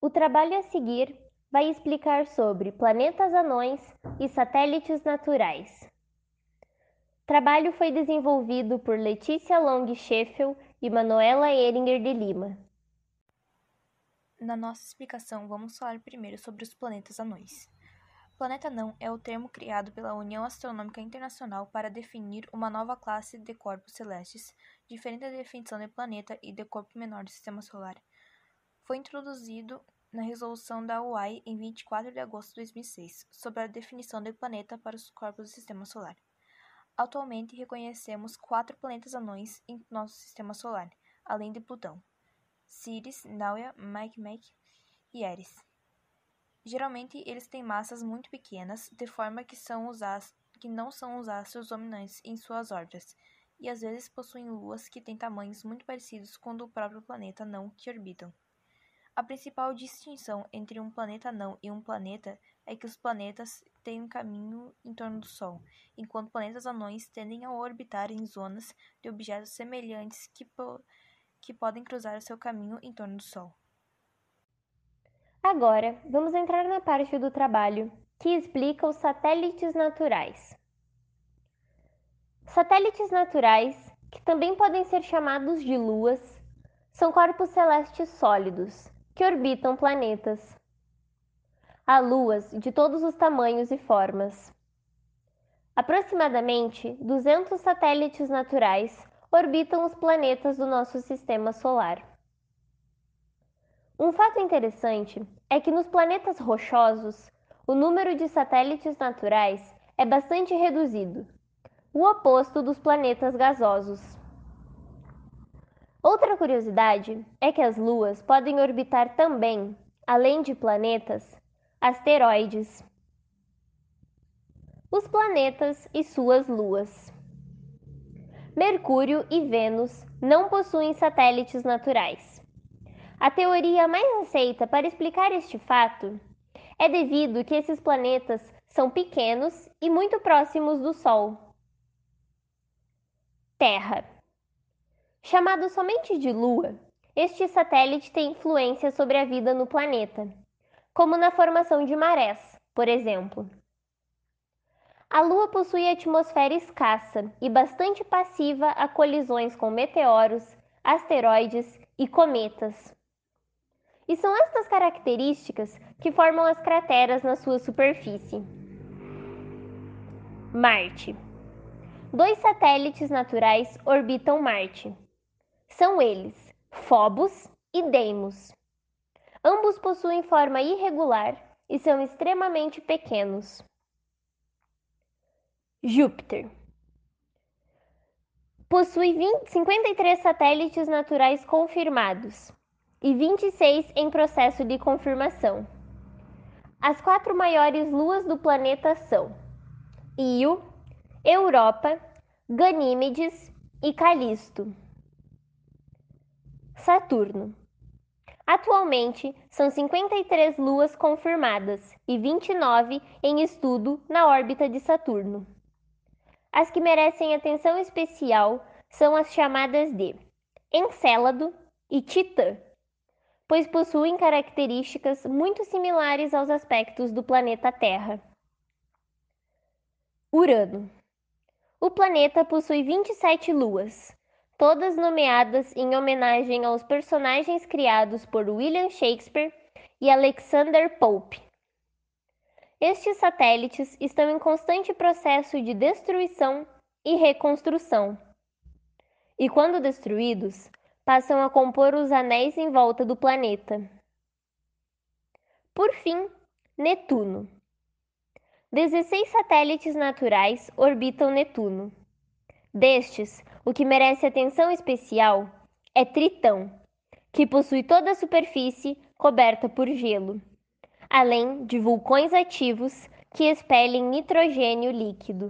O trabalho a seguir vai explicar sobre planetas anões e satélites naturais. O trabalho foi desenvolvido por Letícia Long Scheffel e Manuela Ehringer de Lima. Na nossa explicação, vamos falar primeiro sobre os planetas anões. Planeta anão é o termo criado pela União Astronômica Internacional para definir uma nova classe de corpos celestes, diferente da definição de planeta e de corpo menor do sistema solar. Foi introduzido na resolução da UAI em 24 de agosto de 2006 sobre a definição de planeta para os corpos do sistema solar. Atualmente reconhecemos quatro planetas anões em nosso sistema solar, além de Plutão: Sirius, Nauia, Makemake e Eris. Geralmente eles têm massas muito pequenas, de forma que, são os que não são os astros dominantes em suas órbitas, e às vezes possuem luas que têm tamanhos muito parecidos com o do próprio planeta não que orbitam. A principal distinção entre um planeta não e um planeta é que os planetas têm um caminho em torno do Sol, enquanto planetas anões tendem a orbitar em zonas de objetos semelhantes que, po que podem cruzar o seu caminho em torno do Sol. Agora, vamos entrar na parte do trabalho que explica os satélites naturais. Satélites naturais, que também podem ser chamados de luas, são corpos celestes sólidos que orbitam planetas. Há luas de todos os tamanhos e formas. Aproximadamente 200 satélites naturais orbitam os planetas do nosso sistema solar. Um fato interessante é que nos planetas rochosos, o número de satélites naturais é bastante reduzido, o oposto dos planetas gasosos. Outra curiosidade é que as luas podem orbitar também, além de planetas, asteroides. Os planetas e suas luas. Mercúrio e Vênus não possuem satélites naturais. A teoria mais aceita para explicar este fato é devido que esses planetas são pequenos e muito próximos do Sol. Terra Chamado somente de Lua, este satélite tem influência sobre a vida no planeta, como na formação de marés, por exemplo. A Lua possui atmosfera escassa e bastante passiva a colisões com meteoros, asteroides e cometas. E são estas características que formam as crateras na sua superfície. Marte. Dois satélites naturais orbitam Marte. São eles Phobos e Deimos. Ambos possuem forma irregular e são extremamente pequenos. Júpiter possui 20, 53 satélites naturais confirmados e 26 em processo de confirmação. As quatro maiores luas do planeta são Io, Europa, Ganímedes e Calisto. Saturno. Atualmente, são 53 luas confirmadas e 29 em estudo na órbita de Saturno. As que merecem atenção especial são as chamadas de Encélado e Titã, pois possuem características muito similares aos aspectos do planeta Terra. Urano. O planeta possui 27 luas, todas nomeadas em homenagem aos personagens criados por William Shakespeare e Alexander Pope. Estes satélites estão em constante processo de destruição e reconstrução. E quando destruídos, passam a compor os anéis em volta do planeta. Por fim, Netuno. 16 satélites naturais orbitam Netuno. Destes, o que merece atenção especial é Tritão, que possui toda a superfície coberta por gelo, além de vulcões ativos que expelem nitrogênio líquido.